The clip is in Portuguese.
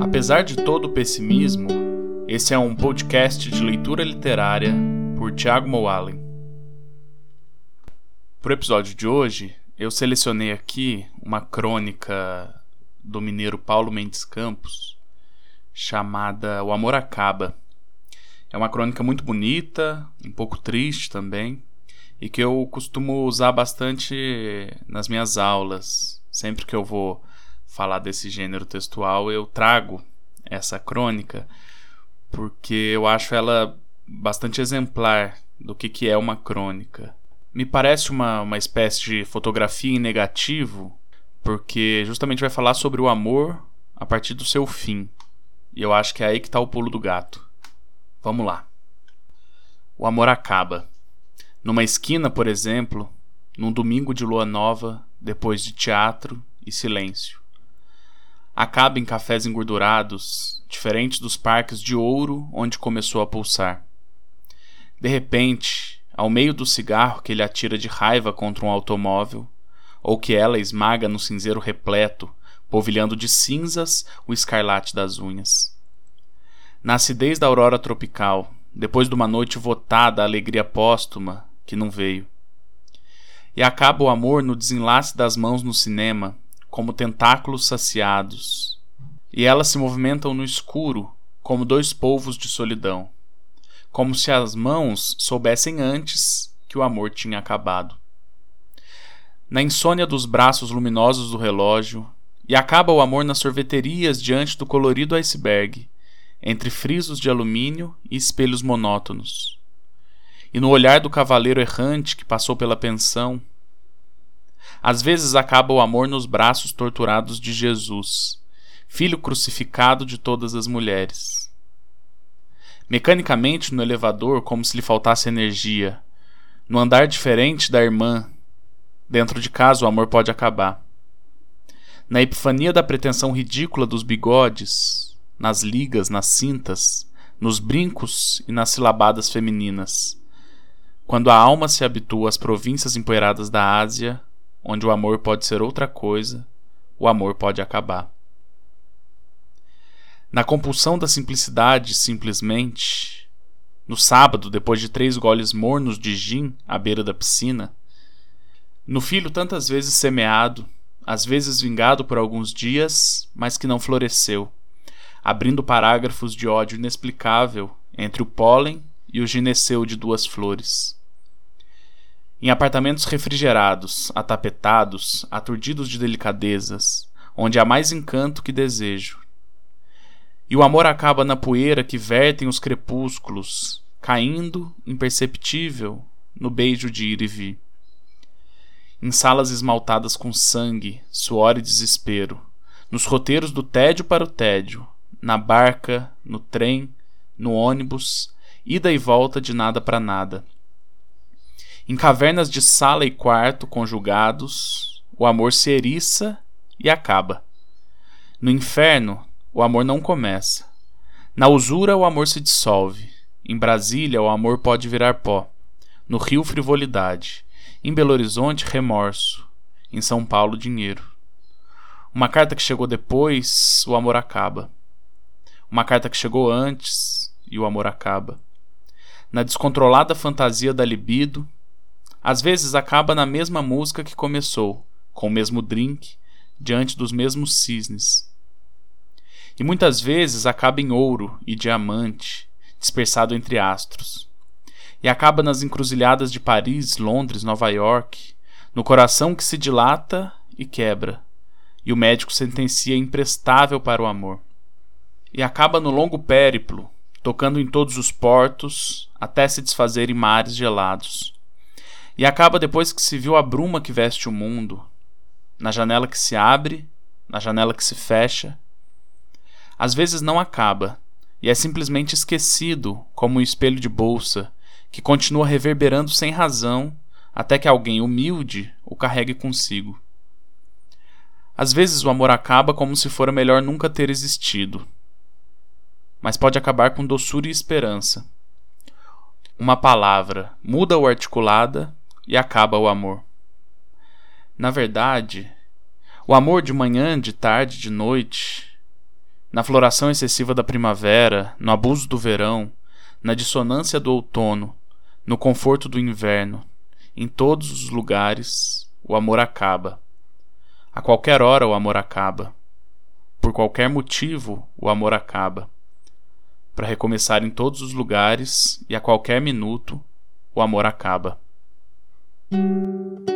Apesar de todo o pessimismo, esse é um podcast de leitura literária por Tiago Moalen. Para o episódio de hoje, eu selecionei aqui uma crônica do mineiro Paulo Mendes Campos chamada O Amor Acaba. É uma crônica muito bonita, um pouco triste também, e que eu costumo usar bastante nas minhas aulas. Sempre que eu vou falar desse gênero textual, eu trago essa crônica porque eu acho ela bastante exemplar do que, que é uma crônica. Me parece uma, uma espécie de fotografia em negativo, porque justamente vai falar sobre o amor a partir do seu fim. E eu acho que é aí que está o pulo do gato. Vamos lá. O amor acaba. Numa esquina, por exemplo, num domingo de lua nova, depois de teatro e silêncio acaba em cafés engordurados, diferentes dos parques de ouro onde começou a pulsar. De repente, ao meio do cigarro que ele atira de raiva contra um automóvel, ou que ela esmaga no cinzeiro repleto, polvilhando de cinzas o escarlate das unhas. Na acidez da aurora tropical, depois de uma noite votada à alegria póstuma, que não veio. E acaba o amor no desenlace das mãos no cinema, como tentáculos saciados, e elas se movimentam no escuro como dois polvos de solidão, como se as mãos soubessem antes que o amor tinha acabado. Na insônia dos braços luminosos do relógio, e acaba o amor nas sorveterias diante do colorido iceberg, entre frisos de alumínio e espelhos monótonos. E no olhar do cavaleiro errante que passou pela pensão, às vezes acaba o amor nos braços torturados de Jesus, filho crucificado de todas as mulheres. Mecanicamente no elevador, como se lhe faltasse energia, no andar diferente da irmã, dentro de casa o amor pode acabar. Na epifania da pretensão ridícula dos bigodes, nas ligas, nas cintas, nos brincos e nas silabadas femininas. Quando a alma se habitua às províncias empoeiradas da Ásia, onde o amor pode ser outra coisa, o amor pode acabar. Na compulsão da simplicidade, simplesmente, no sábado, depois de três goles mornos de gin à beira da piscina, no filho tantas vezes semeado, às vezes vingado por alguns dias, mas que não floresceu, abrindo parágrafos de ódio inexplicável entre o pólen e o gineceu de duas flores em apartamentos refrigerados, atapetados, aturdidos de delicadezas, onde há mais encanto que desejo. E o amor acaba na poeira que vertem os crepúsculos, caindo, imperceptível, no beijo de ir e vir. Em salas esmaltadas com sangue, suor e desespero, nos roteiros do tédio para o tédio, na barca, no trem, no ônibus, ida e volta de nada para nada em cavernas de sala e quarto conjugados, o amor se eriça e acaba. No inferno, o amor não começa. Na usura, o amor se dissolve. Em Brasília, o amor pode virar pó. No Rio, frivolidade. Em Belo Horizonte, remorso. Em São Paulo, dinheiro. Uma carta que chegou depois, o amor acaba. Uma carta que chegou antes e o amor acaba. Na descontrolada fantasia da libido, às vezes acaba na mesma música que começou, com o mesmo drink, diante dos mesmos cisnes. E muitas vezes acaba em ouro e diamante, dispersado entre astros. E acaba nas encruzilhadas de Paris, Londres, Nova York, no coração que se dilata e quebra, e o médico sentencia imprestável para o amor. E acaba no longo périplo, tocando em todos os portos, até se desfazer em mares gelados e acaba depois que se viu a bruma que veste o mundo, na janela que se abre, na janela que se fecha. Às vezes não acaba, e é simplesmente esquecido como um espelho de bolsa que continua reverberando sem razão até que alguém humilde o carregue consigo. Às vezes o amor acaba como se fora melhor nunca ter existido. Mas pode acabar com doçura e esperança. Uma palavra, muda ou articulada, e acaba o amor. Na verdade, o amor de manhã, de tarde, de noite, Na floração excessiva da primavera, no abuso do verão, na dissonância do outono, no conforto do inverno, em todos os lugares, o amor acaba. A qualquer hora o amor acaba. Por qualquer motivo, o amor acaba. Para recomeçar em todos os lugares e a qualquer minuto, o amor acaba. Thank you.